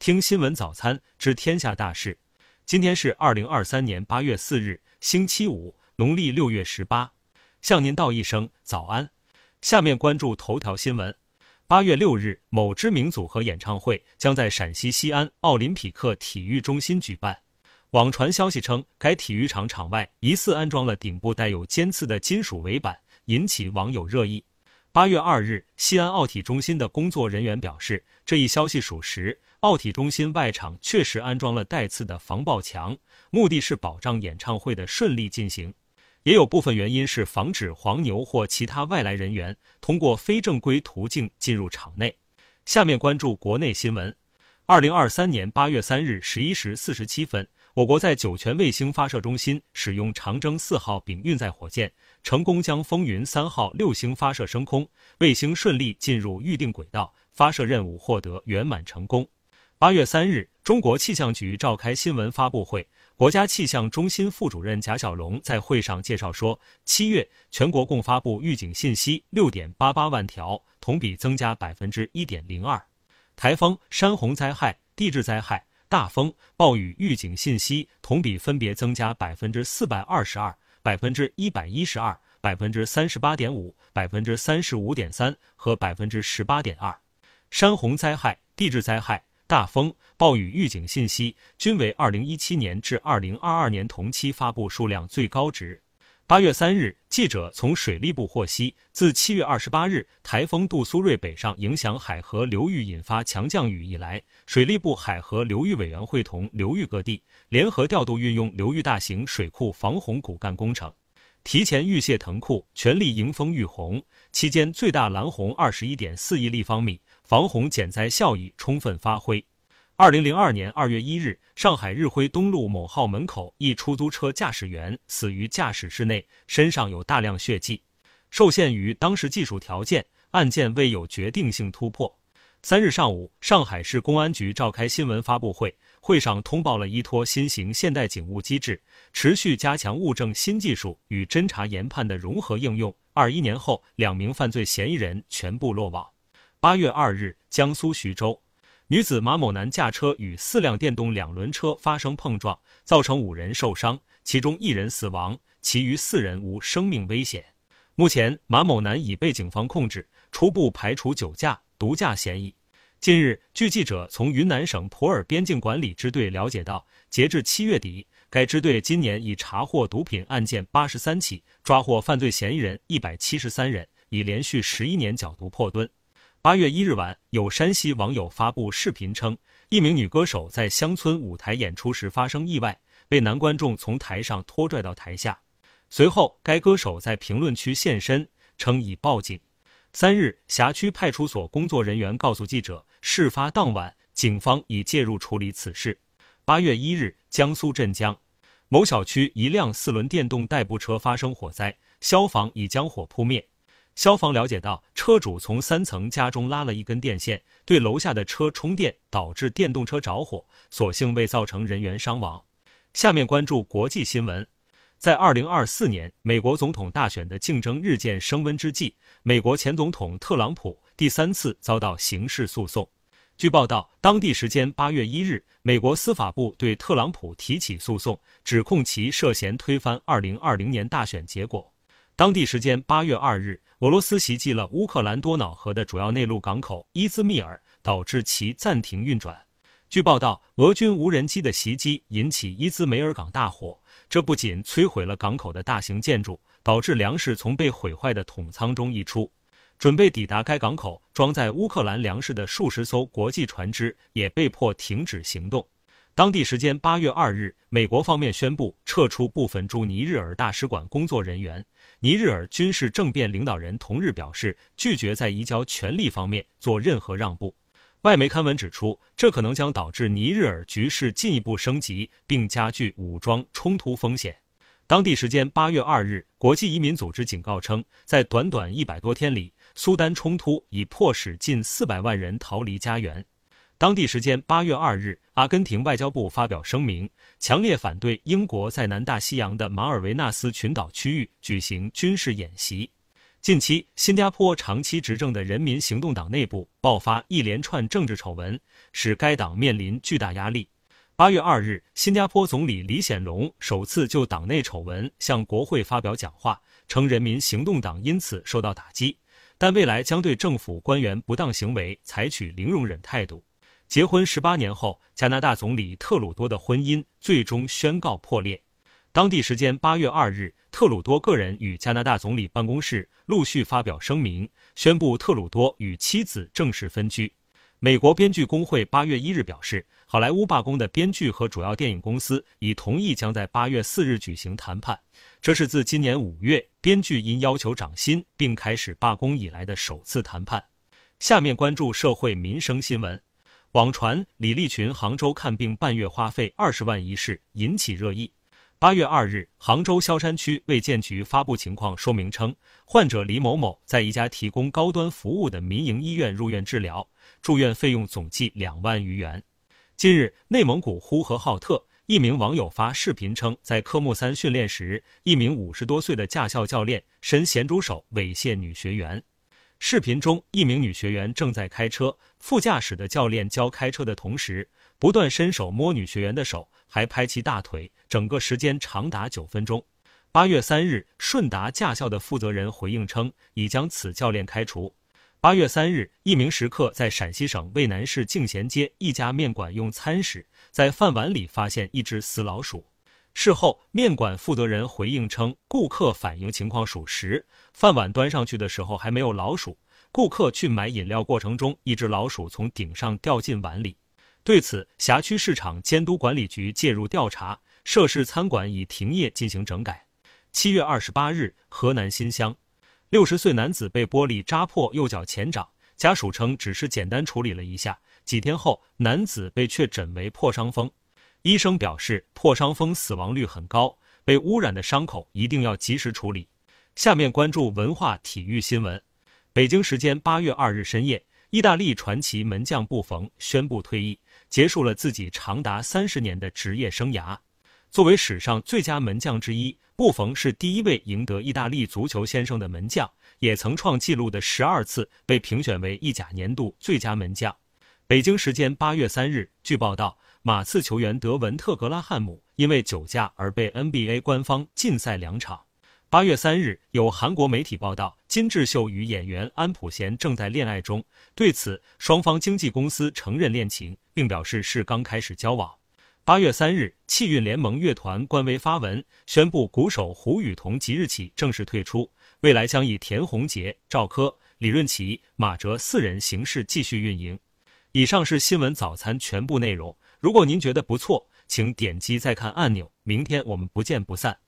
听新闻早餐知天下大事。今天是二零二三年八月四日，星期五，农历六月十八。向您道一声早安。下面关注头条新闻。八月六日，某知名组合演唱会将在陕西西安奥林匹克体育中心举办。网传消息称，该体育场场外疑似安装了顶部带有尖刺的金属围板，引起网友热议。八月二日，西安奥体中心的工作人员表示，这一消息属实。奥体中心外场确实安装了带刺的防爆墙，目的是保障演唱会的顺利进行。也有部分原因是防止黄牛或其他外来人员通过非正规途径进入场内。下面关注国内新闻。二零二三年八月三日十一时四十七分，我国在酒泉卫星发射中心使用长征四号丙运载火箭，成功将风云三号六星发射升空，卫星顺利进入预定轨道，发射任务获得圆满成功。八月三日，中国气象局召开新闻发布会。国家气象中心副主任贾小龙在会上介绍说，七月全国共发布预警信息六点八八万条，同比增加百分之一点零二。台风、山洪灾害、地质灾害、大风、暴雨预警信息同比分别增加百分之四百二十二、百分之一百一十二、百分之三十八点五、百分之三十五点三和百分之十八点二。山洪灾害、地质灾害。大风、暴雨预警信息均为二零一七年至二零二二年同期发布数量最高值。八月三日，记者从水利部获悉，自七月二十八日台风杜苏芮北上影响海河流域，引发强降雨以来，水利部海河流域委员会同流域各地联合调度运用流域大型水库防洪骨干工程，提前预泄腾库，全力迎风御洪。期间最大拦洪二十一点四亿立方米。防洪减灾效益充分发挥。二零零二年二月一日，上海日晖东路某号门口一出租车驾驶员死于驾驶室内，身上有大量血迹。受限于当时技术条件，案件未有决定性突破。三日上午，上海市公安局召开新闻发布会，会上通报了依托新型现代警务机制，持续加强物证新技术与侦查研判的融合应用。二一年后，两名犯罪嫌疑人全部落网。八月二日，江苏徐州，女子马某男驾车与四辆电动两轮车发生碰撞，造成五人受伤，其中一人死亡，其余四人无生命危险。目前，马某男已被警方控制，初步排除酒驾、毒驾嫌疑。近日，据记者从云南省普洱边境管理支队了解到，截至七月底，该支队今年已查获毒品案件八十三起，抓获犯罪嫌疑人一百七十三人，已连续十一年缴毒破蹲。八月一日晚，有山西网友发布视频称，一名女歌手在乡村舞台演出时发生意外，被男观众从台上拖拽到台下。随后，该歌手在评论区现身，称已报警。三日，辖区派出所工作人员告诉记者，事发当晚，警方已介入处理此事。八月一日，江苏镇江某小区一辆四轮电动代步车发生火灾，消防已将火扑灭。消防了解到，车主从三层家中拉了一根电线，对楼下的车充电，导致电动车着火，所幸未造成人员伤亡。下面关注国际新闻，在二零二四年美国总统大选的竞争日渐升温之际，美国前总统特朗普第三次遭到刑事诉讼。据报道，当地时间八月一日，美国司法部对特朗普提起诉讼，指控其涉嫌推翻二零二零年大选结果。当地时间八月二日，俄罗斯袭击了乌克兰多瑙河的主要内陆港口伊兹密尔，导致其暂停运转。据报道，俄军无人机的袭击引起伊兹梅尔港大火，这不仅摧毁了港口的大型建筑，导致粮食从被毁坏的桶仓中溢出。准备抵达该港口装载乌克兰粮食的数十艘国际船只也被迫停止行动。当地时间八月二日，美国方面宣布撤出部分驻尼日尔大使馆工作人员。尼日尔军事政变领导人同日表示，拒绝在移交权力方面做任何让步。外媒刊文指出，这可能将导致尼日尔局势进一步升级，并加剧武装冲突风险。当地时间八月二日，国际移民组织警告称，在短短一百多天里，苏丹冲突已迫使近四百万人逃离家园。当地时间八月二日，阿根廷外交部发表声明，强烈反对英国在南大西洋的马尔维纳斯群岛区域举行军事演习。近期，新加坡长期执政的人民行动党内部爆发一连串政治丑闻，使该党面临巨大压力。八月二日，新加坡总理李显龙首次就党内丑闻向国会发表讲话，称人民行动党因此受到打击，但未来将对政府官员不当行为采取零容忍态度。结婚十八年后，加拿大总理特鲁多的婚姻最终宣告破裂。当地时间八月二日，特鲁多个人与加拿大总理办公室陆续发表声明，宣布特鲁多与妻子正式分居。美国编剧工会八月一日表示，好莱坞罢工的编剧和主要电影公司已同意将在八月四日举行谈判，这是自今年五月编剧因要求涨薪并开始罢工以来的首次谈判。下面关注社会民生新闻，网传李立群杭州看病半月花费二十万一事引起热议。八月二日，杭州萧山区卫健局发布情况说明称，患者李某某在一家提供高端服务的民营医院入院治疗，住院费用总计两万余元。近日，内蒙古呼和浩特一名网友发视频称，在科目三训练时，一名五十多岁的驾校教练伸咸猪手猥亵女学员。视频中，一名女学员正在开车，副驾驶的教练教开车的同时，不断伸手摸女学员的手。还拍其大腿，整个时间长达九分钟。八月三日，顺达驾校的负责人回应称，已将此教练开除。八月三日，一名食客在陕西省渭南市敬贤街一家面馆用餐时，在饭碗里发现一只死老鼠。事后，面馆负责人回应称，顾客反映情况属实，饭碗端上去的时候还没有老鼠，顾客去买饮料过程中，一只老鼠从顶上掉进碗里。对此，辖区市场监督管理局介入调查，涉事餐馆已停业进行整改。七月二十八日，河南新乡，六十岁男子被玻璃扎破右脚前掌，家属称只是简单处理了一下，几天后男子被确诊为破伤风。医生表示，破伤风死亡率很高，被污染的伤口一定要及时处理。下面关注文化体育新闻。北京时间八月二日深夜，意大利传奇门将布冯宣布退役。结束了自己长达三十年的职业生涯。作为史上最佳门将之一，布冯是第一位赢得意大利足球先生的门将，也曾创纪录的十二次被评选为意甲年度最佳门将。北京时间八月三日，据报道，马刺球员德文特·格拉汉姆因为酒驾而被 NBA 官方禁赛两场。八月三日，有韩国媒体报道，金智秀与演员安普贤正在恋爱中。对此，双方经纪公司承认恋情，并表示是刚开始交往。八月三日，气运联盟乐团官微发文宣布，鼓手胡宇桐即日起正式退出，未来将以田宏杰、赵柯、李润琪、马哲四人形式继续运营。以上是新闻早餐全部内容。如果您觉得不错，请点击再看按钮。明天我们不见不散。